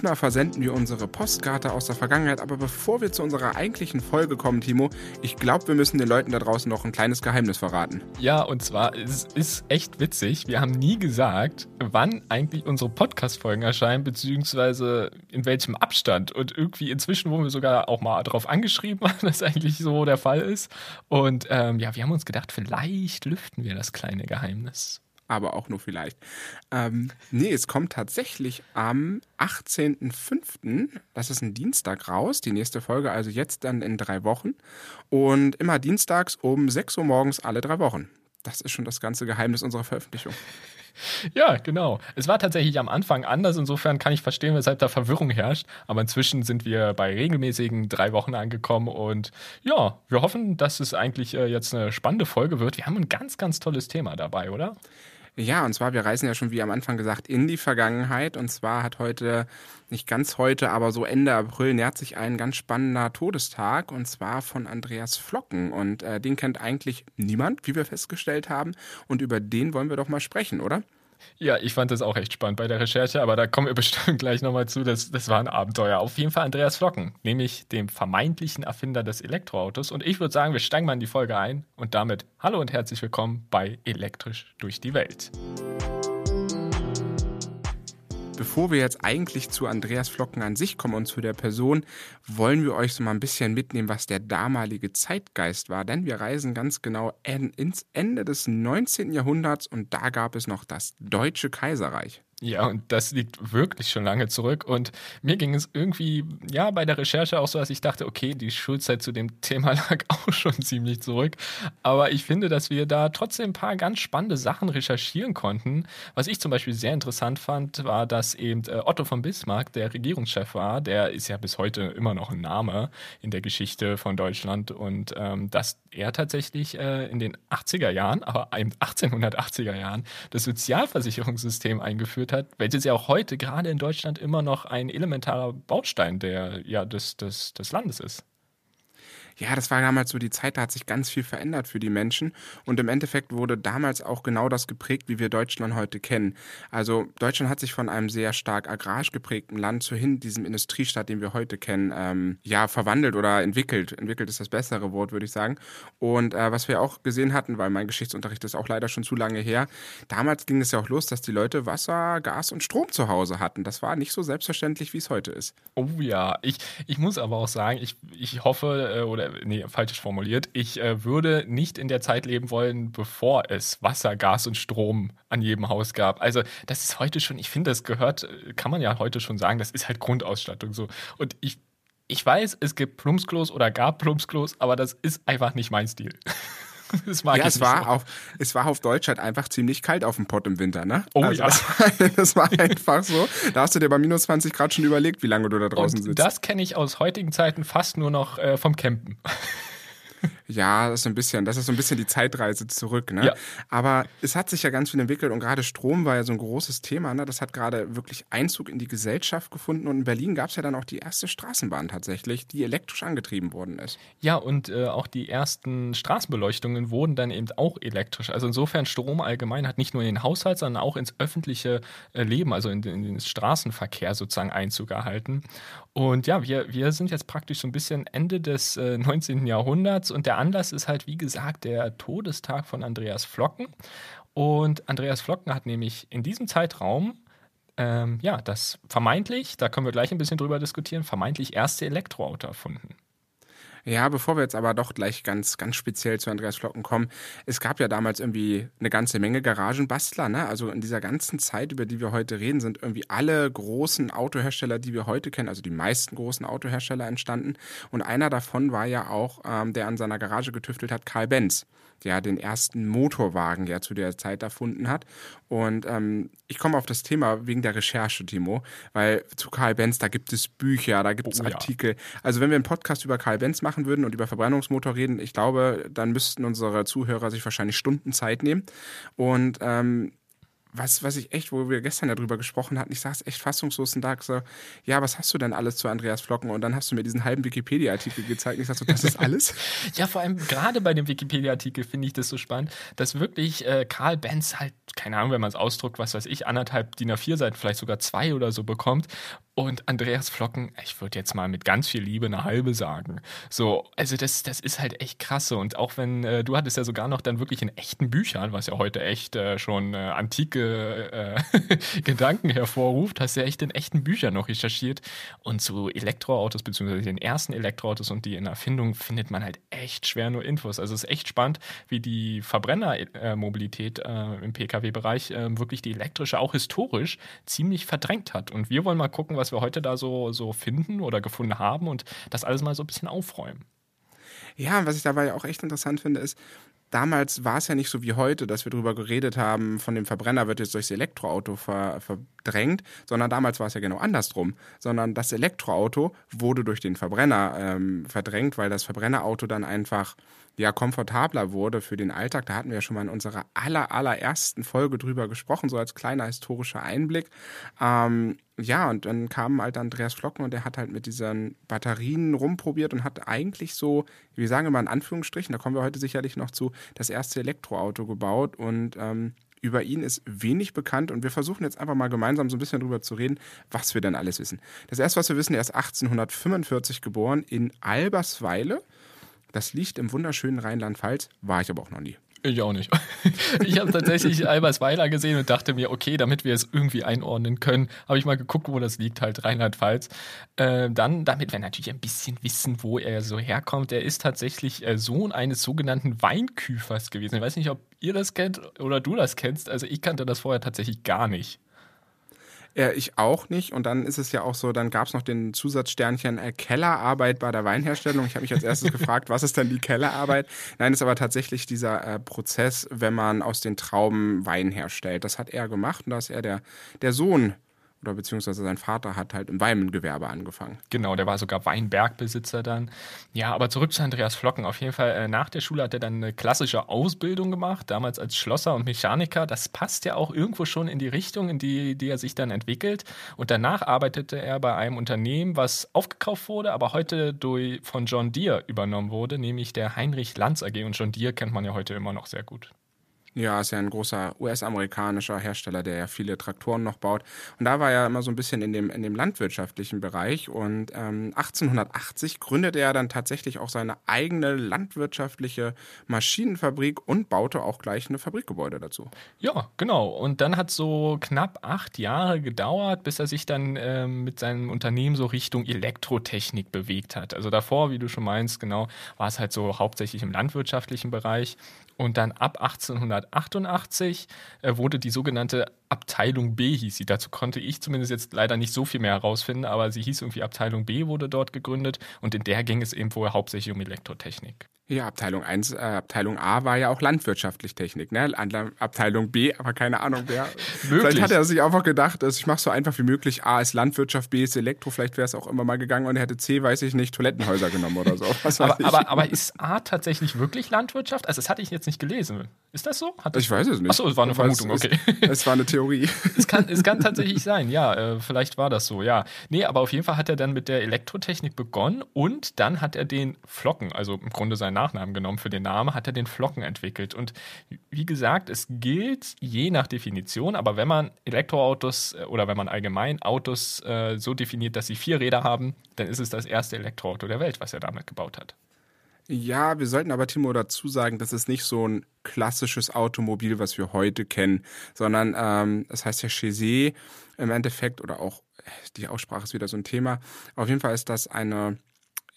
Diesmal versenden wir unsere Postkarte aus der Vergangenheit, aber bevor wir zu unserer eigentlichen Folge kommen, Timo, ich glaube, wir müssen den Leuten da draußen noch ein kleines Geheimnis verraten. Ja, und zwar, es ist echt witzig. Wir haben nie gesagt, wann eigentlich unsere Podcast-Folgen erscheinen, beziehungsweise in welchem Abstand. Und irgendwie inzwischen wurden wir sogar auch mal darauf angeschrieben, dass eigentlich so der Fall ist. Und ähm, ja, wir haben uns gedacht, vielleicht lüften wir das kleine Geheimnis aber auch nur vielleicht. Ähm, nee, es kommt tatsächlich am 18.05., das ist ein Dienstag raus, die nächste Folge, also jetzt dann in drei Wochen. Und immer dienstags um 6 Uhr morgens alle drei Wochen. Das ist schon das ganze Geheimnis unserer Veröffentlichung. Ja, genau. Es war tatsächlich am Anfang anders. Insofern kann ich verstehen, weshalb da Verwirrung herrscht. Aber inzwischen sind wir bei regelmäßigen drei Wochen angekommen. Und ja, wir hoffen, dass es eigentlich äh, jetzt eine spannende Folge wird. Wir haben ein ganz, ganz tolles Thema dabei, oder? Ja, und zwar, wir reisen ja schon, wie am Anfang gesagt, in die Vergangenheit. Und zwar hat heute, nicht ganz heute, aber so Ende April nähert sich ein ganz spannender Todestag. Und zwar von Andreas Flocken. Und äh, den kennt eigentlich niemand, wie wir festgestellt haben. Und über den wollen wir doch mal sprechen, oder? Ja, ich fand das auch echt spannend bei der Recherche, aber da kommen wir bestimmt gleich nochmal zu. Das, das war ein Abenteuer. Auf jeden Fall Andreas Flocken, nämlich dem vermeintlichen Erfinder des Elektroautos. Und ich würde sagen, wir steigen mal in die Folge ein und damit hallo und herzlich willkommen bei Elektrisch durch die Welt. Bevor wir jetzt eigentlich zu Andreas Flocken an sich kommen und zu der Person, wollen wir euch so mal ein bisschen mitnehmen, was der damalige Zeitgeist war. Denn wir reisen ganz genau ins Ende des 19. Jahrhunderts und da gab es noch das Deutsche Kaiserreich. Ja, und das liegt wirklich schon lange zurück. Und mir ging es irgendwie, ja, bei der Recherche auch so, dass ich dachte, okay, die Schulzeit zu dem Thema lag auch schon ziemlich zurück. Aber ich finde, dass wir da trotzdem ein paar ganz spannende Sachen recherchieren konnten. Was ich zum Beispiel sehr interessant fand, war, dass eben äh, Otto von Bismarck der Regierungschef war. Der ist ja bis heute immer noch ein Name in der Geschichte von Deutschland. Und ähm, dass er tatsächlich äh, in den 80er Jahren, aber 1880er Jahren, das Sozialversicherungssystem eingeführt hat, welches ja auch heute gerade in Deutschland immer noch ein elementarer Baustein der, ja, des, des, des Landes ist ja, das war damals so die Zeit, da hat sich ganz viel verändert für die Menschen. Und im Endeffekt wurde damals auch genau das geprägt, wie wir Deutschland heute kennen. Also Deutschland hat sich von einem sehr stark agrarisch geprägten Land zu hin diesem Industriestaat, den wir heute kennen, ähm, ja, verwandelt oder entwickelt. Entwickelt ist das bessere Wort, würde ich sagen. Und äh, was wir auch gesehen hatten, weil mein Geschichtsunterricht ist auch leider schon zu lange her, damals ging es ja auch los, dass die Leute Wasser, Gas und Strom zu Hause hatten. Das war nicht so selbstverständlich, wie es heute ist. Oh ja, ich, ich muss aber auch sagen, ich, ich hoffe äh, oder nee, falsch formuliert. Ich äh, würde nicht in der Zeit leben wollen, bevor es Wasser, Gas und Strom an jedem Haus gab. Also, das ist heute schon, ich finde, das gehört, äh, kann man ja heute schon sagen, das ist halt Grundausstattung so. Und ich, ich weiß, es gibt Plumpsklos oder gab Plumpsklos, aber das ist einfach nicht mein Stil. Das mag ja, es war, so. auf, es war auf Deutsch halt einfach ziemlich kalt auf dem Pott im Winter, ne? Oh also ja. Das war, das war, einfach so. Da hast du dir bei minus 20 Grad schon überlegt, wie lange du da draußen Und sitzt. Das kenne ich aus heutigen Zeiten fast nur noch äh, vom Campen. Ja, das ist ein bisschen, das ist so ein bisschen die Zeitreise zurück, ne? Ja. Aber es hat sich ja ganz viel entwickelt und gerade Strom war ja so ein großes Thema, ne? Das hat gerade wirklich Einzug in die Gesellschaft gefunden und in Berlin gab es ja dann auch die erste Straßenbahn tatsächlich, die elektrisch angetrieben worden ist. Ja, und äh, auch die ersten Straßenbeleuchtungen wurden dann eben auch elektrisch. Also insofern Strom allgemein hat nicht nur in den Haushalt, sondern auch ins öffentliche äh, Leben, also in, in den Straßenverkehr sozusagen Einzug erhalten. Und ja, wir, wir sind jetzt praktisch so ein bisschen Ende des äh, 19. Jahrhunderts und der Anlass ist halt, wie gesagt, der Todestag von Andreas Flocken. Und Andreas Flocken hat nämlich in diesem Zeitraum ähm, ja, das vermeintlich, da können wir gleich ein bisschen drüber diskutieren, vermeintlich erste Elektroauto erfunden. Ja, bevor wir jetzt aber doch gleich ganz, ganz speziell zu Andreas Flocken kommen. Es gab ja damals irgendwie eine ganze Menge Garagenbastler, ne? Also in dieser ganzen Zeit, über die wir heute reden, sind irgendwie alle großen Autohersteller, die wir heute kennen, also die meisten großen Autohersteller entstanden. Und einer davon war ja auch, ähm, der an seiner Garage getüftelt hat, Karl Benz der den ersten Motorwagen ja zu der Zeit erfunden hat. Und ähm, ich komme auf das Thema wegen der Recherche, Timo, weil zu Karl Benz, da gibt es Bücher, da gibt es oh, Artikel. Ja. Also wenn wir einen Podcast über Karl Benz machen würden und über Verbrennungsmotor reden, ich glaube, dann müssten unsere Zuhörer sich wahrscheinlich Stunden Zeit nehmen. Und ähm, was, was ich echt, wo wir gestern ja drüber gesprochen hatten, ich saß echt fassungslos und dachte so, ja, was hast du denn alles zu Andreas Flocken? Und dann hast du mir diesen halben Wikipedia-Artikel gezeigt und ich dachte so, das ist alles? ja, vor allem gerade bei dem Wikipedia-Artikel finde ich das so spannend, dass wirklich äh, Karl Benz halt, keine Ahnung, wenn man es ausdruckt, was weiß ich, anderthalb DIN A4 Seiten, vielleicht sogar zwei oder so bekommt Und Andreas Flocken, ich würde jetzt mal mit ganz viel Liebe eine halbe sagen. So, also das, das ist halt echt krasse. Und auch wenn, äh, du hattest ja sogar noch dann wirklich in echten Büchern, was ja heute echt äh, schon äh, antike äh, Gedanken hervorruft, hast ja echt in echten Büchern noch recherchiert. Und zu Elektroautos, beziehungsweise den ersten Elektroautos und die in Erfindung findet man halt echt schwer nur Infos. Also es ist echt spannend, wie die Verbrennermobilität äh, im Pkw-Bereich äh, wirklich die elektrische auch historisch ziemlich verdrängt hat. Und wir wollen mal gucken, was wir heute da so, so finden oder gefunden haben und das alles mal so ein bisschen aufräumen. Ja, was ich dabei auch echt interessant finde, ist, damals war es ja nicht so wie heute, dass wir darüber geredet haben, von dem Verbrenner wird jetzt durchs Elektroauto ver verdrängt, sondern damals war es ja genau andersrum. Sondern das Elektroauto wurde durch den Verbrenner ähm, verdrängt, weil das Verbrennerauto dann einfach ja komfortabler wurde für den Alltag. Da hatten wir ja schon mal in unserer aller, allerersten Folge drüber gesprochen, so als kleiner historischer Einblick. Ähm, ja, und dann kam halt Andreas Flocken und der hat halt mit diesen Batterien rumprobiert und hat eigentlich so, wir sagen immer in Anführungsstrichen, da kommen wir heute sicherlich noch zu, das erste Elektroauto gebaut und ähm, über ihn ist wenig bekannt und wir versuchen jetzt einfach mal gemeinsam so ein bisschen drüber zu reden, was wir denn alles wissen. Das erste, was wir wissen, er ist 1845 geboren in Albersweile. Das liegt im wunderschönen Rheinland-Pfalz, war ich aber auch noch nie. Ich auch nicht. Ich habe tatsächlich Albersweiler gesehen und dachte mir, okay, damit wir es irgendwie einordnen können, habe ich mal geguckt, wo das liegt, halt Rheinland-Pfalz. Äh, dann, damit wir natürlich ein bisschen wissen, wo er so herkommt. Er ist tatsächlich äh, Sohn eines sogenannten Weinküfers gewesen. Ich weiß nicht, ob ihr das kennt oder du das kennst. Also ich kannte das vorher tatsächlich gar nicht. Ja, ich auch nicht. Und dann ist es ja auch so, dann gab es noch den Zusatzsternchen äh, Kellerarbeit bei der Weinherstellung. Ich habe mich als erstes gefragt, was ist denn die Kellerarbeit? Nein, ist aber tatsächlich dieser äh, Prozess, wenn man aus den Trauben Wein herstellt. Das hat er gemacht und da ist er der, der Sohn oder beziehungsweise sein Vater hat halt im Weingewerbe angefangen. Genau, der war sogar Weinbergbesitzer dann. Ja, aber zurück zu Andreas Flocken. Auf jeden Fall, äh, nach der Schule hat er dann eine klassische Ausbildung gemacht, damals als Schlosser und Mechaniker. Das passt ja auch irgendwo schon in die Richtung, in die, die er sich dann entwickelt. Und danach arbeitete er bei einem Unternehmen, was aufgekauft wurde, aber heute durch, von John Deere übernommen wurde, nämlich der Heinrich Lanz AG. Und John Deere kennt man ja heute immer noch sehr gut. Ja, ist ja ein großer US-amerikanischer Hersteller, der ja viele Traktoren noch baut. Und da war er immer so ein bisschen in dem, in dem landwirtschaftlichen Bereich. Und ähm, 1880 gründete er dann tatsächlich auch seine eigene landwirtschaftliche Maschinenfabrik und baute auch gleich eine Fabrikgebäude dazu. Ja, genau. Und dann hat so knapp acht Jahre gedauert, bis er sich dann ähm, mit seinem Unternehmen so Richtung Elektrotechnik bewegt hat. Also davor, wie du schon meinst, genau, war es halt so hauptsächlich im landwirtschaftlichen Bereich. Und dann ab 1888 äh, wurde die sogenannte Abteilung B hieß sie. Dazu konnte ich zumindest jetzt leider nicht so viel mehr herausfinden, aber sie hieß irgendwie Abteilung B wurde dort gegründet und in der ging es eben wohl hauptsächlich um Elektrotechnik. Ja, Abteilung 1, äh, Abteilung A war ja auch landwirtschaftlich Technik, ne? Abteilung B, aber keine Ahnung, wer. vielleicht hat er sich einfach gedacht, also ich mache so einfach wie möglich. A ist Landwirtschaft, B ist Elektro, vielleicht wäre es auch immer mal gegangen und er hätte C, weiß ich nicht, Toilettenhäuser genommen oder so. aber, aber, aber, ist A tatsächlich wirklich Landwirtschaft? Also das hatte ich jetzt nicht gelesen. Ist das so? Das ich weiß es nicht. Achso, es war eine Vermutung, okay. Es, es, war eine Theorie. es, kann, es kann tatsächlich sein, ja, äh, vielleicht war das so, ja. Nee, aber auf jeden Fall hat er dann mit der Elektrotechnik begonnen und dann hat er den Flocken, also im Grunde seinen Nachnamen genommen für den Namen, hat er den Flocken entwickelt. Und wie gesagt, es gilt je nach Definition, aber wenn man Elektroautos äh, oder wenn man allgemein Autos äh, so definiert, dass sie vier Räder haben, dann ist es das erste Elektroauto der Welt, was er damit gebaut hat. Ja, wir sollten aber Timo dazu sagen, das ist nicht so ein klassisches Automobil, was wir heute kennen, sondern ähm, das heißt ja Chaussee im Endeffekt oder auch die Aussprache ist wieder so ein Thema. Auf jeden Fall ist das eine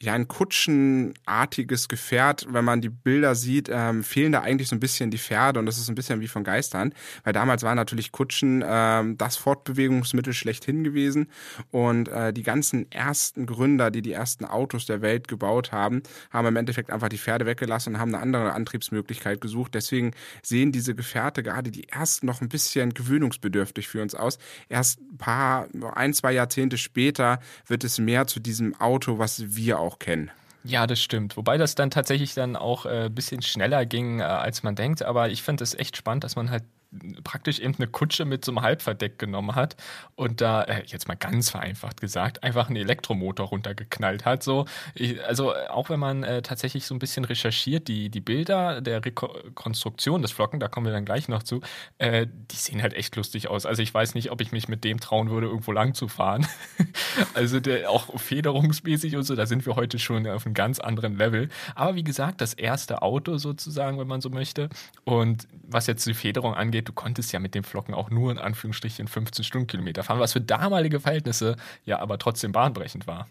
ja, ein kutschenartiges Gefährt. Wenn man die Bilder sieht, ähm, fehlen da eigentlich so ein bisschen die Pferde und das ist ein bisschen wie von Geistern, weil damals waren natürlich Kutschen ähm, das Fortbewegungsmittel schlechthin gewesen und äh, die ganzen ersten Gründer, die die ersten Autos der Welt gebaut haben, haben im Endeffekt einfach die Pferde weggelassen und haben eine andere Antriebsmöglichkeit gesucht. Deswegen sehen diese Gefährte gerade die ersten noch ein bisschen gewöhnungsbedürftig für uns aus. Erst ein paar, ein, zwei Jahrzehnte später wird es mehr zu diesem Auto, was wir auch kennen. Ja, das stimmt. Wobei das dann tatsächlich dann auch ein äh, bisschen schneller ging, äh, als man denkt. Aber ich finde es echt spannend, dass man halt praktisch eben eine Kutsche mit so einem Halbverdeck genommen hat und da, äh, jetzt mal ganz vereinfacht gesagt, einfach einen Elektromotor runtergeknallt hat. So, ich, also auch wenn man äh, tatsächlich so ein bisschen recherchiert, die, die Bilder der Rekonstruktion des Flocken, da kommen wir dann gleich noch zu, äh, die sehen halt echt lustig aus. Also ich weiß nicht, ob ich mich mit dem trauen würde, irgendwo lang zu fahren. also der, auch federungsmäßig und so, da sind wir heute schon auf einem ganz anderen Level. Aber wie gesagt, das erste Auto sozusagen, wenn man so möchte. Und was jetzt die Federung angeht, du konntest ja mit den Flocken auch nur in Anführungsstrichen 15 Stundenkilometer fahren, was für damalige Verhältnisse ja aber trotzdem bahnbrechend war.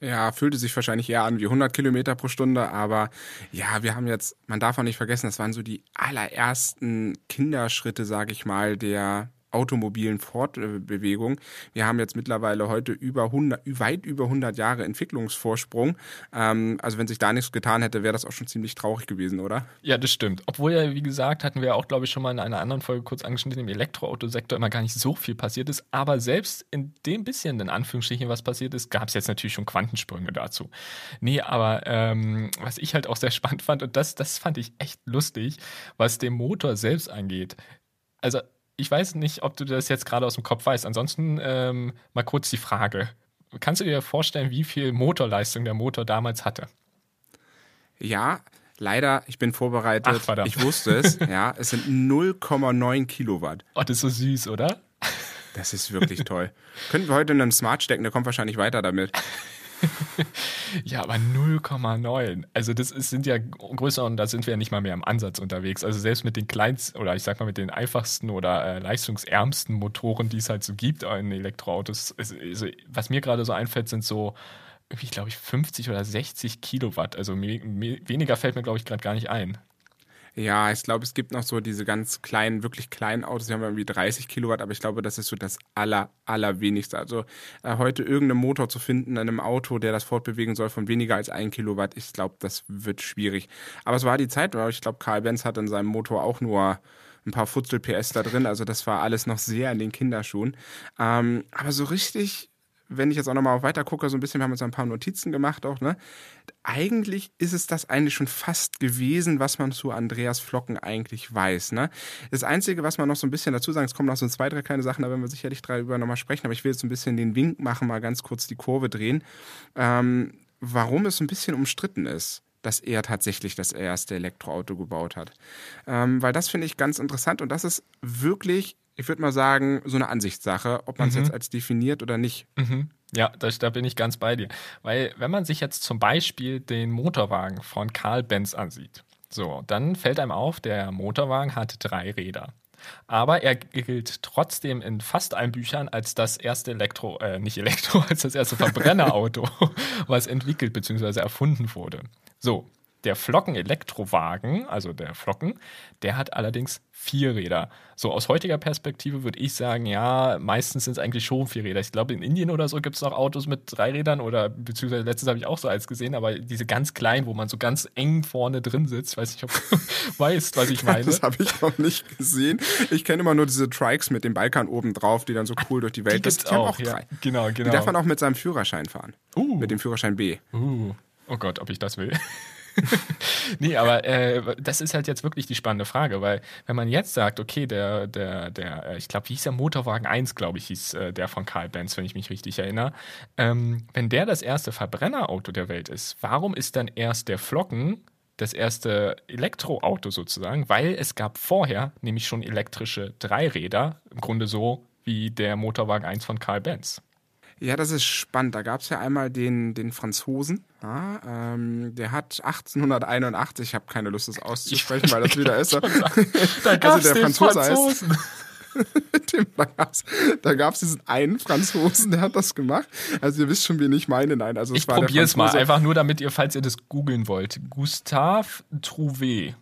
Ja, fühlte sich wahrscheinlich eher an wie 100 Kilometer pro Stunde, aber ja, wir haben jetzt, man darf auch nicht vergessen, das waren so die allerersten Kinderschritte, sage ich mal, der automobilen Fortbewegung. Wir haben jetzt mittlerweile heute über 100, weit über 100 Jahre Entwicklungsvorsprung. Ähm, also wenn sich da nichts getan hätte, wäre das auch schon ziemlich traurig gewesen, oder? Ja, das stimmt. Obwohl ja, wie gesagt, hatten wir auch, glaube ich, schon mal in einer anderen Folge kurz angeschnitten, im Elektroautosektor immer gar nicht so viel passiert ist. Aber selbst in dem bisschen, in Anführungsstrichen, was passiert ist, gab es jetzt natürlich schon Quantensprünge dazu. Nee, aber ähm, was ich halt auch sehr spannend fand, und das, das fand ich echt lustig, was den Motor selbst angeht. Also ich weiß nicht, ob du das jetzt gerade aus dem Kopf weißt. Ansonsten ähm, mal kurz die Frage. Kannst du dir vorstellen, wie viel Motorleistung der Motor damals hatte? Ja, leider, ich bin vorbereitet. Ach, ich wusste es. ja, es sind 0,9 Kilowatt. Oh, das ist so süß, oder? Das ist wirklich toll. Könnten wir heute in einen Smart stecken, der kommt wahrscheinlich weiter damit. ja, aber 0,9. Also das ist, sind ja größer und da sind wir ja nicht mal mehr im Ansatz unterwegs. Also selbst mit den kleinsten oder ich sag mal mit den einfachsten oder äh, leistungsärmsten Motoren, die es halt so gibt in Elektroautos, also, was mir gerade so einfällt, sind so irgendwie, glaube ich, 50 oder 60 Kilowatt. Also weniger fällt mir, glaube ich, gerade gar nicht ein. Ja, ich glaube, es gibt noch so diese ganz kleinen, wirklich kleinen Autos, die haben irgendwie 30 Kilowatt, aber ich glaube, das ist so das aller, allerwenigste. Also äh, heute irgendeinen Motor zu finden in einem Auto, der das fortbewegen soll von weniger als ein Kilowatt, ich glaube, das wird schwierig. Aber es war die Zeit, ich glaube, Karl Benz hat in seinem Motor auch nur ein paar Futzel PS da drin, also das war alles noch sehr in den Kinderschuhen. Ähm, aber so richtig wenn ich jetzt auch nochmal weiter gucke, so ein bisschen, wir haben uns ein paar Notizen gemacht auch, ne? Eigentlich ist es das eigentlich schon fast gewesen, was man zu Andreas Flocken eigentlich weiß, ne? Das Einzige, was man noch so ein bisschen dazu sagen, es kommen noch so zwei, drei kleine Sachen, da werden wir sicherlich darüber nochmal sprechen, aber ich will jetzt ein bisschen den Wink machen, mal ganz kurz die Kurve drehen, ähm, warum es ein bisschen umstritten ist dass er tatsächlich das erste Elektroauto gebaut hat. Ähm, weil das finde ich ganz interessant und das ist wirklich ich würde mal sagen, so eine Ansichtssache, ob man es mhm. jetzt als definiert oder nicht. Mhm. Ja, das, da bin ich ganz bei dir. Weil, wenn man sich jetzt zum Beispiel den Motorwagen von Karl Benz ansieht, so, dann fällt einem auf, der Motorwagen hat drei Räder. Aber er gilt trotzdem in fast allen Büchern als das erste Elektro, äh, nicht Elektro, als das erste Verbrennerauto, was entwickelt bzw. erfunden wurde. So, der Flocken-Elektrowagen, also der Flocken, der hat allerdings vier Räder. So aus heutiger Perspektive würde ich sagen, ja, meistens sind es eigentlich schon vier Räder. Ich glaube, in Indien oder so gibt es noch Autos mit drei Rädern oder beziehungsweise letztes habe ich auch so eins gesehen, aber diese ganz kleinen, wo man so ganz eng vorne drin sitzt, weiß nicht, ob du weißt, was ich meine. Das habe ich noch nicht gesehen. Ich kenne immer nur diese Trikes mit dem Balkan oben drauf, die dann so cool durch die Welt die gibt's auch, auch drei. Ja. Genau, genau. Die darf man auch mit seinem Führerschein fahren. Uh. Mit dem Führerschein B. Uh. Oh Gott, ob ich das will. nee, aber äh, das ist halt jetzt wirklich die spannende Frage, weil wenn man jetzt sagt, okay, der, der, der, äh, ich glaube, wie hieß der Motorwagen 1, glaube ich, hieß äh, der von Karl Benz, wenn ich mich richtig erinnere, ähm, wenn der das erste Verbrennerauto der Welt ist, warum ist dann erst der Flocken das erste Elektroauto sozusagen? Weil es gab vorher nämlich schon elektrische Dreiräder, im Grunde so wie der Motorwagen 1 von Karl Benz. Ja, das ist spannend. Da gab es ja einmal den, den Franzosen, ja, ähm, der hat 1881, ich habe keine Lust, das auszusprechen, weil das wieder ist. da gab es also den Franzose Franzosen. Heißt, da gab es diesen einen Franzosen, der hat das gemacht. Also ihr wisst schon, wen ich meine. Nein, also es ich probiere es mal, einfach nur damit ihr, falls ihr das googeln wollt. Gustave Trouvé.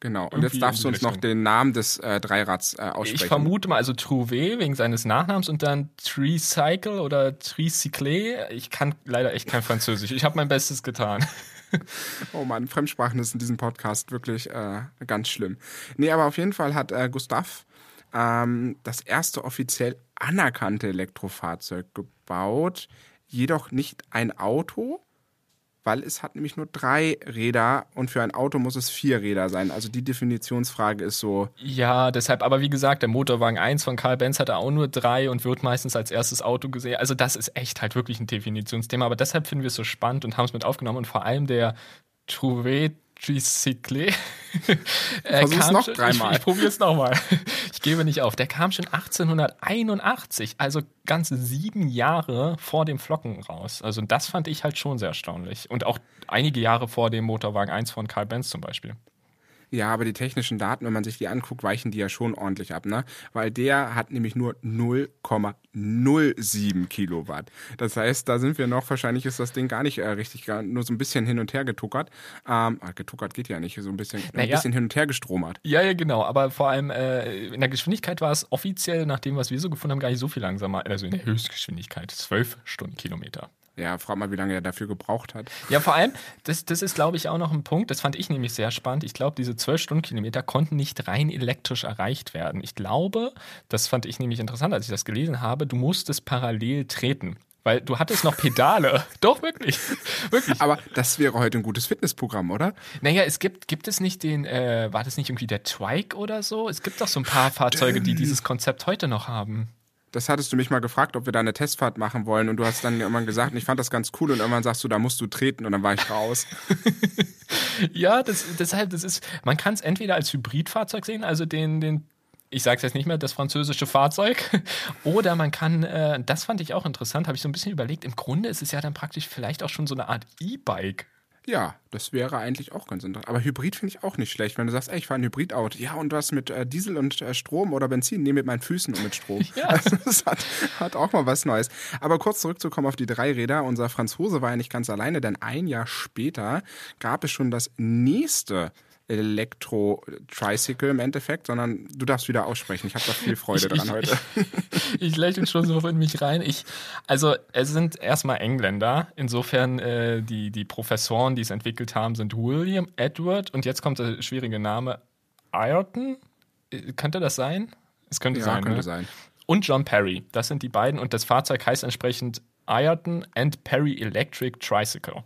Genau, und jetzt darfst du uns noch den Namen des äh, Dreirads äh, aussprechen. Ich vermute mal, also Trouvé wegen seines Nachnamens und dann Tricycle oder Tricycle. Ich kann leider echt kein Französisch. Ich habe mein Bestes getan. oh Mann, Fremdsprachen ist in diesem Podcast wirklich äh, ganz schlimm. Nee, aber auf jeden Fall hat äh, Gustav ähm, das erste offiziell anerkannte Elektrofahrzeug gebaut, jedoch nicht ein Auto, weil es hat nämlich nur drei Räder und für ein Auto muss es vier Räder sein. Also die Definitionsfrage ist so. Ja, deshalb, aber wie gesagt, der Motorwagen 1 von Karl Benz hatte auch nur drei und wird meistens als erstes Auto gesehen. Also das ist echt halt wirklich ein Definitionsthema, aber deshalb finden wir es so spannend und haben es mit aufgenommen und vor allem der Trouvé Tricycle. Versuch's noch dreimal. Ich, ich probiere es nochmal. Ich gebe nicht auf. Der kam schon 1881, also ganze sieben Jahre vor dem Flocken raus. Also das fand ich halt schon sehr erstaunlich. Und auch einige Jahre vor dem Motorwagen 1 von Karl Benz zum Beispiel. Ja, aber die technischen Daten, wenn man sich die anguckt, weichen die ja schon ordentlich ab, ne? Weil der hat nämlich nur 0,07 Kilowatt. Das heißt, da sind wir noch, wahrscheinlich ist das Ding gar nicht äh, richtig, nur so ein bisschen hin und her getuckert. Ähm, ah, getuckert geht ja nicht, so ein bisschen, naja. ein bisschen hin und her gestromert. Ja, ja, genau. Aber vor allem äh, in der Geschwindigkeit war es offiziell, nach dem, was wir so gefunden haben, gar nicht so viel langsamer. Also in der Höchstgeschwindigkeit, 12 Stundenkilometer. Ja, frag mal, wie lange er dafür gebraucht hat. Ja, vor allem, das, das ist, glaube ich, auch noch ein Punkt, das fand ich nämlich sehr spannend. Ich glaube, diese 12 Stundenkilometer konnten nicht rein elektrisch erreicht werden. Ich glaube, das fand ich nämlich interessant, als ich das gelesen habe, du musstest parallel treten. Weil du hattest noch Pedale. Doch, wirklich. wirklich. Aber das wäre heute ein gutes Fitnessprogramm, oder? Naja, es gibt, gibt es nicht den, äh, war das nicht irgendwie der Trike oder so? Es gibt doch so ein paar Fahrzeuge, die dieses Konzept heute noch haben das hattest du mich mal gefragt, ob wir da eine Testfahrt machen wollen und du hast dann irgendwann gesagt, ich fand das ganz cool und irgendwann sagst du, da musst du treten und dann war ich raus. ja, das, deshalb, das ist, man kann es entweder als Hybridfahrzeug sehen, also den, den ich sage es jetzt nicht mehr, das französische Fahrzeug. Oder man kann, äh, das fand ich auch interessant, habe ich so ein bisschen überlegt, im Grunde ist es ja dann praktisch vielleicht auch schon so eine Art E-Bike. Ja, das wäre eigentlich auch ganz interessant. Aber Hybrid finde ich auch nicht schlecht, wenn du sagst, ey, ich fahre ein Hybridauto. Ja, und was mit äh, Diesel und äh, Strom oder Benzin? Nee, mit meinen Füßen und mit Strom. ja. Also, das hat, hat, auch mal was Neues. Aber kurz zurückzukommen auf die drei Räder. Unser Franzose war ja nicht ganz alleine, denn ein Jahr später gab es schon das nächste Elektro-Tricycle im Endeffekt, sondern du darfst wieder aussprechen. Ich habe da viel Freude dran ich, heute. Ich, ich lächle schon so in mich rein. Ich, also es sind erstmal Engländer. Insofern äh, die, die Professoren, die es entwickelt haben, sind William, Edward und jetzt kommt der schwierige Name Ayrton. Äh, könnte das sein? Es könnte ja, sein. könnte ne? sein. Und John Perry. Das sind die beiden und das Fahrzeug heißt entsprechend Ayrton and Perry Electric Tricycle.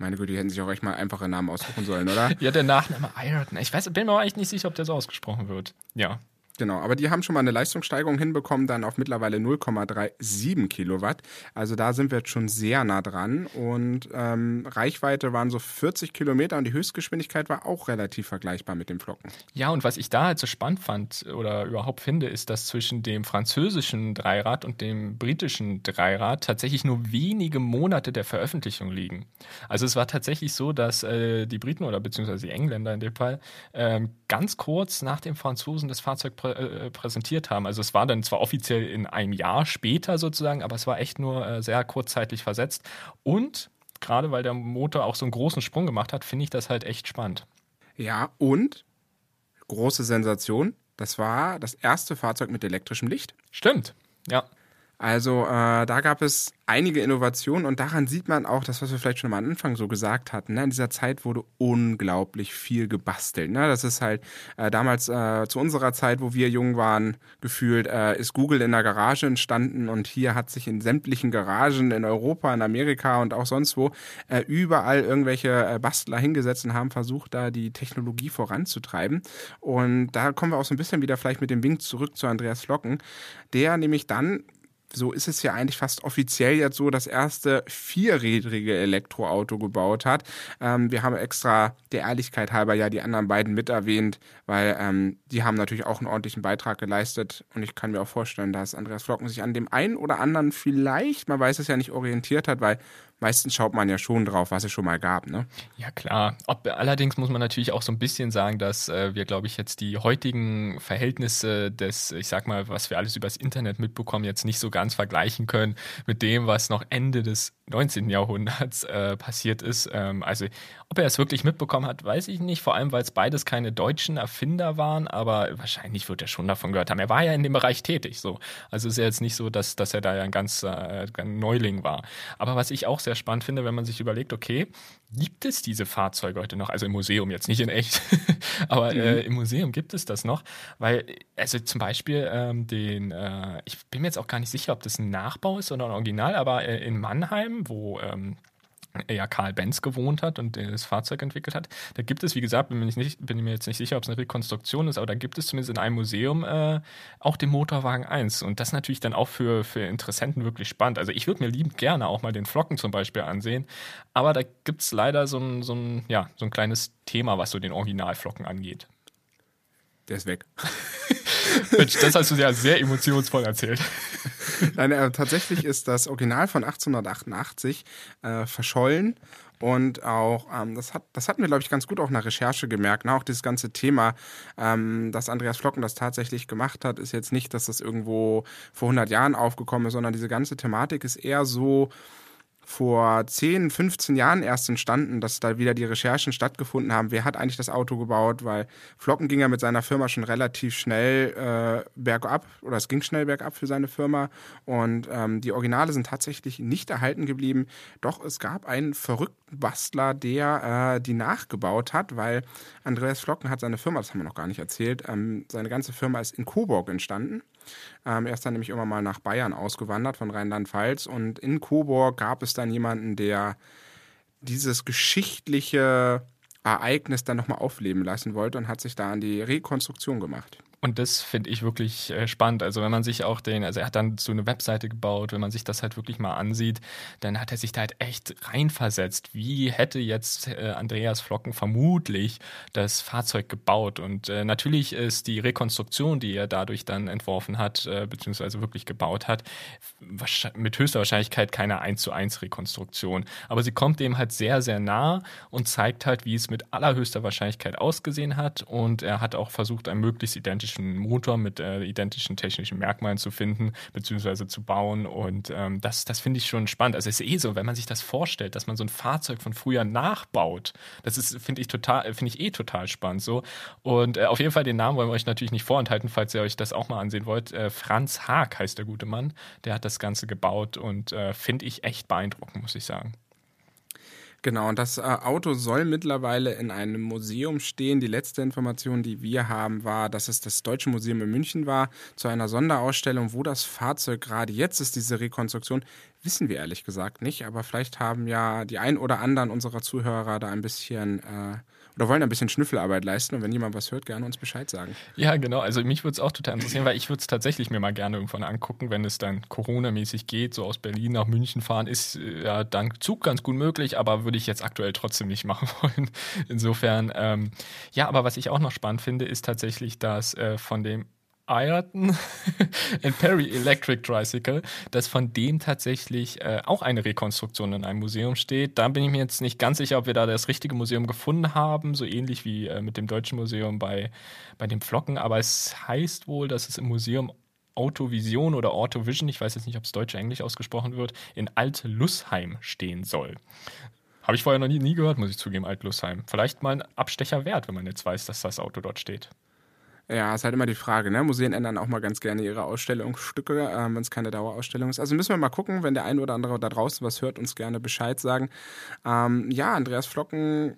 Meine Güte, die hätten sich auch echt mal einfache Namen aussuchen sollen, oder? ja, der Nachname Iron. Ich weiß, bin mir aber echt nicht sicher, ob der so ausgesprochen wird. Ja. Genau, aber die haben schon mal eine Leistungssteigerung hinbekommen, dann auf mittlerweile 0,37 Kilowatt. Also da sind wir jetzt schon sehr nah dran. Und ähm, Reichweite waren so 40 Kilometer und die Höchstgeschwindigkeit war auch relativ vergleichbar mit dem Flocken. Ja, und was ich da halt so spannend fand oder überhaupt finde, ist, dass zwischen dem französischen Dreirad und dem britischen Dreirad tatsächlich nur wenige Monate der Veröffentlichung liegen. Also es war tatsächlich so, dass äh, die Briten oder beziehungsweise die Engländer in dem Fall äh, ganz kurz nach dem Franzosen das Fahrzeug prä äh, präsentiert haben. Also es war dann zwar offiziell in einem Jahr später sozusagen, aber es war echt nur äh, sehr kurzzeitig versetzt. Und gerade weil der Motor auch so einen großen Sprung gemacht hat, finde ich das halt echt spannend. Ja, und große Sensation, das war das erste Fahrzeug mit elektrischem Licht. Stimmt, ja. Also äh, da gab es einige Innovationen und daran sieht man auch das, was wir vielleicht schon am Anfang so gesagt hatten. Ne? In dieser Zeit wurde unglaublich viel gebastelt. Ne? Das ist halt äh, damals äh, zu unserer Zeit, wo wir jung waren, gefühlt, äh, ist Google in der Garage entstanden und hier hat sich in sämtlichen Garagen in Europa, in Amerika und auch sonst wo äh, überall irgendwelche äh, Bastler hingesetzt und haben versucht, da die Technologie voranzutreiben. Und da kommen wir auch so ein bisschen wieder vielleicht mit dem Wink zurück zu Andreas Flocken, der nämlich dann so ist es ja eigentlich fast offiziell jetzt so, das erste vierrädrige Elektroauto gebaut hat. Ähm, wir haben extra der Ehrlichkeit halber ja die anderen beiden mit erwähnt, weil ähm, die haben natürlich auch einen ordentlichen Beitrag geleistet und ich kann mir auch vorstellen, dass Andreas Flocken sich an dem einen oder anderen vielleicht, man weiß es ja nicht, orientiert hat, weil meistens schaut man ja schon drauf, was es schon mal gab, ne? Ja, klar. Ob, allerdings muss man natürlich auch so ein bisschen sagen, dass äh, wir, glaube ich, jetzt die heutigen Verhältnisse des, ich sag mal, was wir alles übers Internet mitbekommen, jetzt nicht so ganz vergleichen können mit dem, was noch Ende des 19. Jahrhunderts äh, passiert ist. Ähm, also, ob er es wirklich mitbekommen hat, weiß ich nicht. Vor allem, weil es beides keine deutschen Erfinder waren, aber wahrscheinlich wird er schon davon gehört haben. Er war ja in dem Bereich tätig, so. Also ist ja jetzt nicht so, dass, dass er da ja ein ganz äh, Neuling war. Aber was ich auch sehr spannend finde, wenn man sich überlegt, okay, gibt es diese Fahrzeuge heute noch? Also im Museum jetzt nicht in echt, aber mhm. äh, im Museum gibt es das noch, weil also zum Beispiel ähm, den, äh, ich bin mir jetzt auch gar nicht sicher, ob das ein Nachbau ist oder ein Original, aber äh, in Mannheim, wo ähm, ja Karl Benz gewohnt hat und das Fahrzeug entwickelt hat. Da gibt es, wie gesagt, bin, ich nicht, bin mir jetzt nicht sicher, ob es eine Rekonstruktion ist, aber da gibt es zumindest in einem Museum äh, auch den Motorwagen 1. Und das ist natürlich dann auch für, für Interessenten wirklich spannend. Also ich würde mir liebend gerne auch mal den Flocken zum Beispiel ansehen, aber da gibt es leider so ein, so, ein, ja, so ein kleines Thema, was so den Originalflocken angeht. Der ist weg. Mensch, das hast du ja sehr emotionsvoll erzählt. Nein, äh, tatsächlich ist das Original von 1888 äh, verschollen und auch, ähm, das, hat, das hatten wir, glaube ich, ganz gut auch nach Recherche gemerkt. Ne? Auch dieses ganze Thema, ähm, dass Andreas Flocken das tatsächlich gemacht hat, ist jetzt nicht, dass das irgendwo vor 100 Jahren aufgekommen ist, sondern diese ganze Thematik ist eher so vor 10, 15 Jahren erst entstanden, dass da wieder die Recherchen stattgefunden haben. Wer hat eigentlich das Auto gebaut? Weil Flocken ging ja mit seiner Firma schon relativ schnell äh, bergab oder es ging schnell bergab für seine Firma und ähm, die Originale sind tatsächlich nicht erhalten geblieben. Doch es gab einen verrückten Bastler, der äh, die nachgebaut hat, weil Andreas Flocken hat seine Firma, das haben wir noch gar nicht erzählt, ähm, seine ganze Firma ist in Coburg entstanden. Ähm, er ist dann nämlich immer mal nach Bayern ausgewandert von Rheinland-Pfalz und in Coburg gab es dann jemanden, der dieses geschichtliche Ereignis dann nochmal aufleben lassen wollte und hat sich da an die Rekonstruktion gemacht. Und das finde ich wirklich äh, spannend. Also wenn man sich auch den, also er hat dann so eine Webseite gebaut, wenn man sich das halt wirklich mal ansieht, dann hat er sich da halt echt reinversetzt. Wie hätte jetzt äh, Andreas Flocken vermutlich das Fahrzeug gebaut? Und äh, natürlich ist die Rekonstruktion, die er dadurch dann entworfen hat, beziehungsweise wirklich gebaut hat, mit höchster Wahrscheinlichkeit keine 1 zu 1 Rekonstruktion. Aber sie kommt dem halt sehr, sehr nah und zeigt halt, wie es mit allerhöchster Wahrscheinlichkeit ausgesehen hat. Und er hat auch versucht, ein möglichst identisches identischen Motor mit äh, identischen technischen Merkmalen zu finden bzw. zu bauen. Und ähm, das, das finde ich schon spannend. Also es ist eh so, wenn man sich das vorstellt, dass man so ein Fahrzeug von früher nachbaut, das ist, finde ich total, finde ich eh total spannend so. Und äh, auf jeden Fall den Namen wollen wir euch natürlich nicht vorenthalten, falls ihr euch das auch mal ansehen wollt. Äh, Franz Haag heißt der gute Mann. Der hat das Ganze gebaut und äh, finde ich echt beeindruckend, muss ich sagen. Genau, und das äh, Auto soll mittlerweile in einem Museum stehen. Die letzte Information, die wir haben, war, dass es das Deutsche Museum in München war, zu einer Sonderausstellung, wo das Fahrzeug gerade jetzt ist, diese Rekonstruktion. Wissen wir ehrlich gesagt nicht, aber vielleicht haben ja die ein oder anderen unserer Zuhörer da ein bisschen äh, oder wollen ein bisschen Schnüffelarbeit leisten und wenn jemand was hört, gerne uns Bescheid sagen. Ja, genau. Also mich würde es auch total interessieren, weil ich würde es tatsächlich mir mal gerne irgendwann angucken, wenn es dann Corona-mäßig geht, so aus Berlin nach München fahren, ist äh, ja dank Zug ganz gut möglich, aber würde ich jetzt aktuell trotzdem nicht machen wollen. Insofern, ähm, ja, aber was ich auch noch spannend finde, ist tatsächlich, dass äh, von dem Ayrton and Perry Electric Tricycle, dass von dem tatsächlich äh, auch eine Rekonstruktion in einem Museum steht. Da bin ich mir jetzt nicht ganz sicher, ob wir da das richtige Museum gefunden haben, so ähnlich wie äh, mit dem Deutschen Museum bei, bei den Flocken. Aber es heißt wohl, dass es im Museum Autovision oder Autovision, ich weiß jetzt nicht, ob es deutsch englisch ausgesprochen wird, in Alt-Lussheim stehen soll. Habe ich vorher noch nie, nie gehört, muss ich zugeben, Alt-Lussheim. Vielleicht mal ein Abstecher wert, wenn man jetzt weiß, dass das Auto dort steht. Ja, ist halt immer die Frage, ne? Museen ändern auch mal ganz gerne ihre Ausstellungsstücke, ähm, wenn es keine Dauerausstellung ist. Also müssen wir mal gucken, wenn der ein oder andere da draußen was hört, uns gerne Bescheid sagen. Ähm, ja, Andreas Flocken,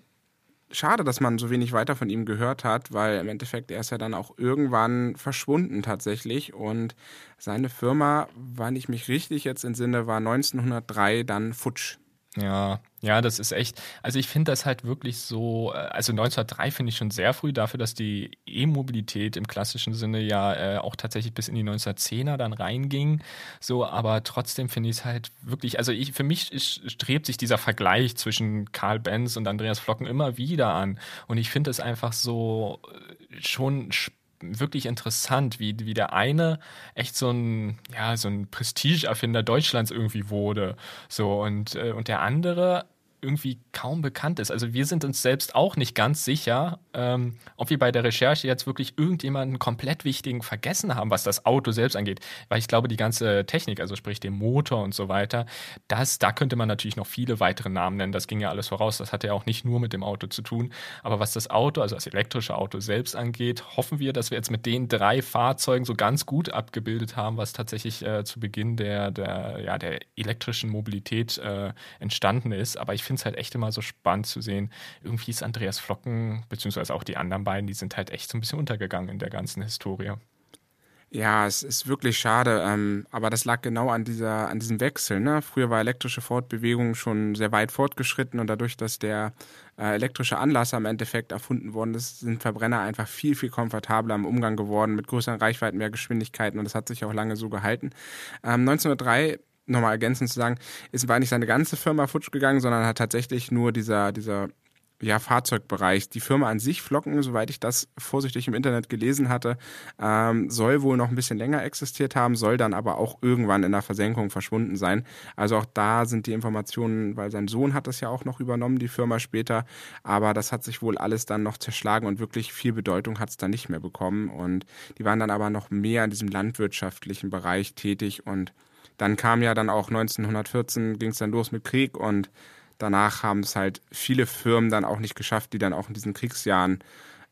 schade, dass man so wenig weiter von ihm gehört hat, weil im Endeffekt er ist ja dann auch irgendwann verschwunden tatsächlich und seine Firma, wann ich mich richtig jetzt entsinne, war 1903 dann futsch. Ja, ja, das ist echt. Also ich finde das halt wirklich so. Äh, also 1903 finde ich schon sehr früh dafür, dass die E-Mobilität im klassischen Sinne ja äh, auch tatsächlich bis in die 1910er dann reinging. So, aber trotzdem finde ich es halt wirklich. Also ich, für mich strebt sich dieser Vergleich zwischen Karl Benz und Andreas Flocken immer wieder an. Und ich finde es einfach so äh, schon spannend wirklich interessant, wie, wie der eine echt so ein, ja, so ein Prestigeerfinder Deutschlands irgendwie wurde. So, und, äh, und der andere irgendwie kaum bekannt ist. Also wir sind uns selbst auch nicht ganz sicher, ähm, ob wir bei der Recherche jetzt wirklich irgendjemanden komplett wichtigen vergessen haben, was das Auto selbst angeht. Weil ich glaube, die ganze Technik, also sprich den Motor und so weiter, das, da könnte man natürlich noch viele weitere Namen nennen. Das ging ja alles voraus. Das hat ja auch nicht nur mit dem Auto zu tun. Aber was das Auto, also das elektrische Auto selbst angeht, hoffen wir, dass wir jetzt mit den drei Fahrzeugen so ganz gut abgebildet haben, was tatsächlich äh, zu Beginn der, der, ja, der elektrischen Mobilität äh, entstanden ist. Aber ich finde finde es halt echt immer so spannend zu sehen. Irgendwie ist Andreas Flocken, beziehungsweise auch die anderen beiden, die sind halt echt so ein bisschen untergegangen in der ganzen Historie. Ja, es ist wirklich schade, ähm, aber das lag genau an dieser, an diesem Wechsel. Ne? Früher war elektrische Fortbewegung schon sehr weit fortgeschritten und dadurch, dass der äh, elektrische Anlasser im Endeffekt erfunden worden ist, sind Verbrenner einfach viel, viel komfortabler im Umgang geworden, mit größeren Reichweiten, mehr Geschwindigkeiten und das hat sich auch lange so gehalten. Ähm, 1903 nochmal ergänzend zu sagen, ist war nicht seine ganze Firma futsch gegangen, sondern hat tatsächlich nur dieser, dieser ja, Fahrzeugbereich. Die Firma an sich, Flocken, soweit ich das vorsichtig im Internet gelesen hatte, ähm, soll wohl noch ein bisschen länger existiert haben, soll dann aber auch irgendwann in der Versenkung verschwunden sein. Also auch da sind die Informationen, weil sein Sohn hat das ja auch noch übernommen, die Firma später, aber das hat sich wohl alles dann noch zerschlagen und wirklich viel Bedeutung hat es dann nicht mehr bekommen. Und die waren dann aber noch mehr in diesem landwirtschaftlichen Bereich tätig und dann kam ja dann auch 1914, ging es dann los mit Krieg und danach haben es halt viele Firmen dann auch nicht geschafft, die dann auch in diesen Kriegsjahren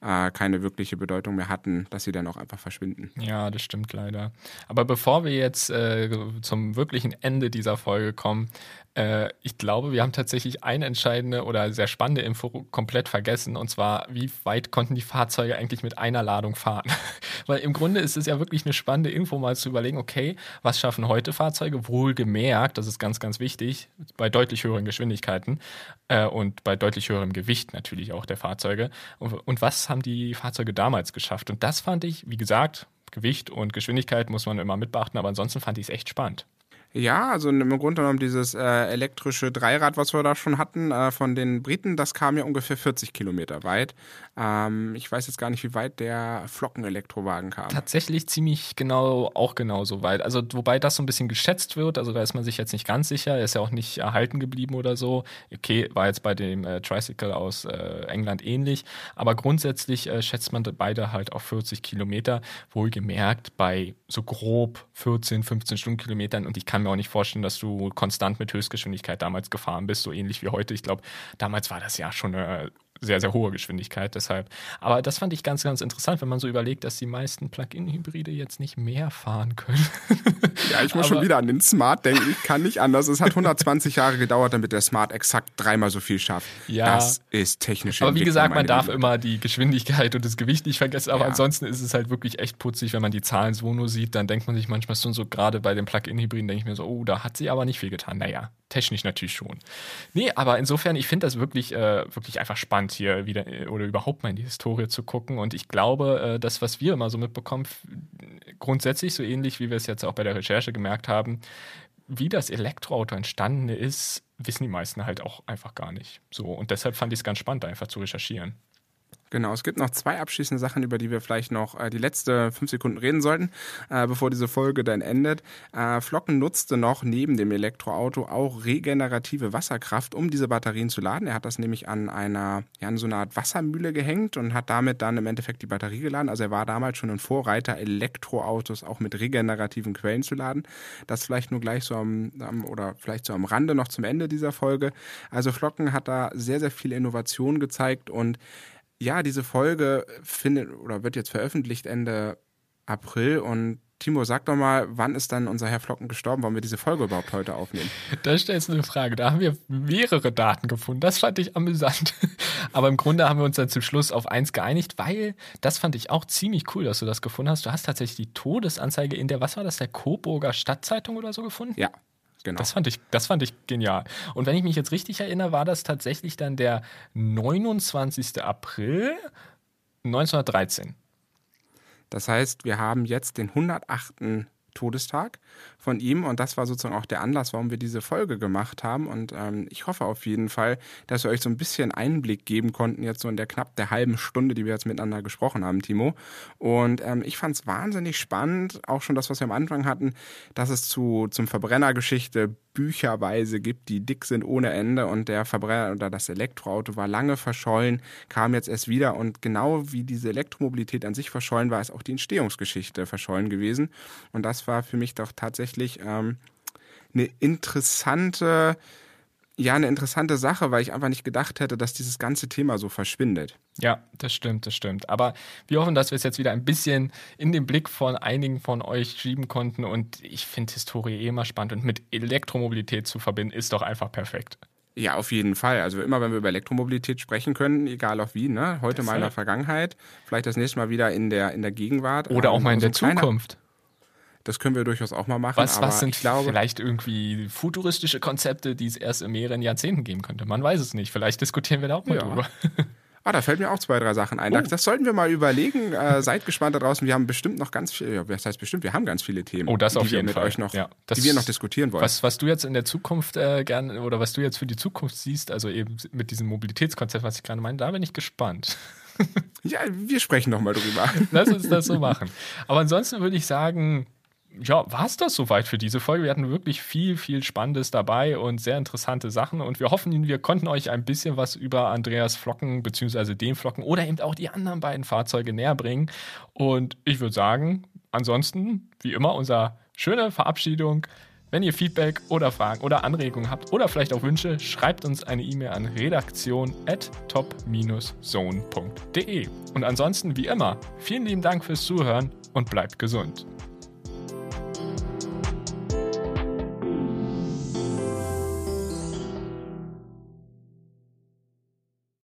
äh, keine wirkliche Bedeutung mehr hatten, dass sie dann auch einfach verschwinden. Ja, das stimmt leider. Aber bevor wir jetzt äh, zum wirklichen Ende dieser Folge kommen, äh, ich glaube, wir haben tatsächlich eine entscheidende oder sehr spannende Info komplett vergessen. Und zwar, wie weit konnten die Fahrzeuge eigentlich mit einer Ladung fahren? Weil im Grunde ist es ja wirklich eine spannende Info, mal zu überlegen, okay, was schaffen heute Fahrzeuge? Wohlgemerkt, das ist ganz, ganz wichtig, bei deutlich höheren Geschwindigkeiten äh, und bei deutlich höherem Gewicht natürlich auch der Fahrzeuge. Und, und was haben die Fahrzeuge damals geschafft? Und das fand ich, wie gesagt, Gewicht und Geschwindigkeit muss man immer mitbeachten, aber ansonsten fand ich es echt spannend. Ja, also im Grunde genommen dieses äh, elektrische Dreirad, was wir da schon hatten, äh, von den Briten, das kam ja ungefähr 40 Kilometer weit. Ähm, ich weiß jetzt gar nicht, wie weit der Flockenelektrowagen kam. Tatsächlich ziemlich genau, auch genauso weit. Also wobei das so ein bisschen geschätzt wird, also da ist man sich jetzt nicht ganz sicher, er ist ja auch nicht erhalten geblieben oder so. Okay, war jetzt bei dem äh, Tricycle aus äh, England ähnlich, aber grundsätzlich äh, schätzt man beide halt auf 40 Kilometer, wohlgemerkt bei so grob 14, 15 Stundenkilometern und ich kann kann mir auch nicht vorstellen, dass du konstant mit Höchstgeschwindigkeit damals gefahren bist, so ähnlich wie heute. Ich glaube, damals war das ja schon eine sehr, sehr hohe Geschwindigkeit deshalb. Aber das fand ich ganz, ganz interessant, wenn man so überlegt, dass die meisten Plug-in-Hybride jetzt nicht mehr fahren können. Ja, ich muss Aber schon wieder an den Smart denken. Ich kann nicht anders. Es hat 120 Jahre gedauert, damit der Smart exakt dreimal so viel schafft. Ja. Das ist technisch. Aber wie gesagt, man darf Liebe. immer die Geschwindigkeit und das Gewicht nicht vergessen. Aber ja. ansonsten ist es halt wirklich echt putzig, wenn man die Zahlen so nur sieht. Dann denkt man sich manchmal so, so gerade bei den Plug-in-Hybriden denke ich mir so, oh, da hat sie aber nicht viel getan. Naja, technisch natürlich schon. Nee, aber insofern, ich finde das wirklich, äh, wirklich einfach spannend hier wieder äh, oder überhaupt mal in die Historie zu gucken. Und ich glaube, äh, das, was wir immer so mitbekommen, grundsätzlich so ähnlich, wie wir es jetzt auch bei der Recherche gemerkt haben, wie das Elektroauto entstanden ist, wissen die meisten halt auch einfach gar nicht. So, und deshalb fand ich es ganz spannend, einfach zu recherchieren. Genau, es gibt noch zwei abschließende Sachen, über die wir vielleicht noch äh, die letzte fünf Sekunden reden sollten, äh, bevor diese Folge dann endet. Äh, Flocken nutzte noch neben dem Elektroauto auch regenerative Wasserkraft, um diese Batterien zu laden. Er hat das nämlich an einer, ja, an so einer Art Wassermühle gehängt und hat damit dann im Endeffekt die Batterie geladen. Also er war damals schon ein Vorreiter, Elektroautos auch mit regenerativen Quellen zu laden. Das vielleicht nur gleich so am, am oder vielleicht so am Rande noch zum Ende dieser Folge. Also Flocken hat da sehr, sehr viel Innovation gezeigt und ja, diese Folge findet oder wird jetzt veröffentlicht Ende April und Timo, sag doch mal, wann ist dann unser Herr Flocken gestorben? Wollen wir diese Folge überhaupt heute aufnehmen? Da stellst du eine Frage. Da haben wir mehrere Daten gefunden. Das fand ich amüsant. Aber im Grunde haben wir uns dann zum Schluss auf eins geeinigt, weil das fand ich auch ziemlich cool, dass du das gefunden hast. Du hast tatsächlich die Todesanzeige in der, was war das, der Coburger Stadtzeitung oder so gefunden? Ja. Genau. Das fand, ich, das fand ich genial. Und wenn ich mich jetzt richtig erinnere, war das tatsächlich dann der 29. April 1913. Das heißt, wir haben jetzt den 108. Todestag von ihm. Und das war sozusagen auch der Anlass, warum wir diese Folge gemacht haben. Und ähm, ich hoffe auf jeden Fall, dass wir euch so ein bisschen Einblick geben konnten jetzt so in der knapp der halben Stunde, die wir jetzt miteinander gesprochen haben, Timo. Und ähm, ich fand es wahnsinnig spannend, auch schon das, was wir am Anfang hatten, dass es zu zum Verbrennergeschichte bücherweise gibt, die dick sind ohne Ende. Und der Verbrenner oder das Elektroauto war lange verschollen, kam jetzt erst wieder. Und genau wie diese Elektromobilität an sich verschollen war, ist auch die Entstehungsgeschichte verschollen gewesen. Und das war für mich doch tatsächlich ähm, eine interessante ja eine interessante Sache, weil ich einfach nicht gedacht hätte, dass dieses ganze Thema so verschwindet. Ja, das stimmt, das stimmt. Aber wir hoffen, dass wir es jetzt wieder ein bisschen in den Blick von einigen von euch schieben konnten. Und ich finde Historie eh immer spannend. Und mit Elektromobilität zu verbinden, ist doch einfach perfekt. Ja, auf jeden Fall. Also immer, wenn wir über Elektromobilität sprechen können, egal auch wie, ne? Heute das mal in der Vergangenheit, vielleicht das nächste Mal wieder in der, in der Gegenwart. Oder ähm, auch mal in der Zukunft. Das können wir durchaus auch mal machen. Was, was sind glaube, vielleicht irgendwie futuristische Konzepte, die es erst in mehreren Jahrzehnten geben könnte? Man weiß es nicht. Vielleicht diskutieren wir da auch mal ja. drüber. Ah, da fällt mir auch zwei, drei Sachen ein. Oh. Das sollten wir mal überlegen. Äh, seid gespannt da draußen. Wir haben bestimmt noch ganz viele, ja, das heißt bestimmt, wir haben ganz viele Themen, oh, das auf die jeden wir mit Fall. euch noch, ja. das, die wir noch diskutieren wollen. Was, was du jetzt in der Zukunft äh, gerne oder was du jetzt für die Zukunft siehst, also eben mit diesem Mobilitätskonzept, was ich gerade meine, da bin ich gespannt. ja, wir sprechen nochmal drüber. Lass uns das so machen. Aber ansonsten würde ich sagen, ja, war es das soweit für diese Folge. Wir hatten wirklich viel, viel Spannendes dabei und sehr interessante Sachen. Und wir hoffen, wir konnten euch ein bisschen was über Andreas Flocken bzw. den Flocken oder eben auch die anderen beiden Fahrzeuge näher bringen. Und ich würde sagen, ansonsten, wie immer, unsere schöne Verabschiedung. Wenn ihr Feedback oder Fragen oder Anregungen habt oder vielleicht auch Wünsche, schreibt uns eine E-Mail an redaktion.top-zone.de. Und ansonsten, wie immer, vielen lieben Dank fürs Zuhören und bleibt gesund. Thank you.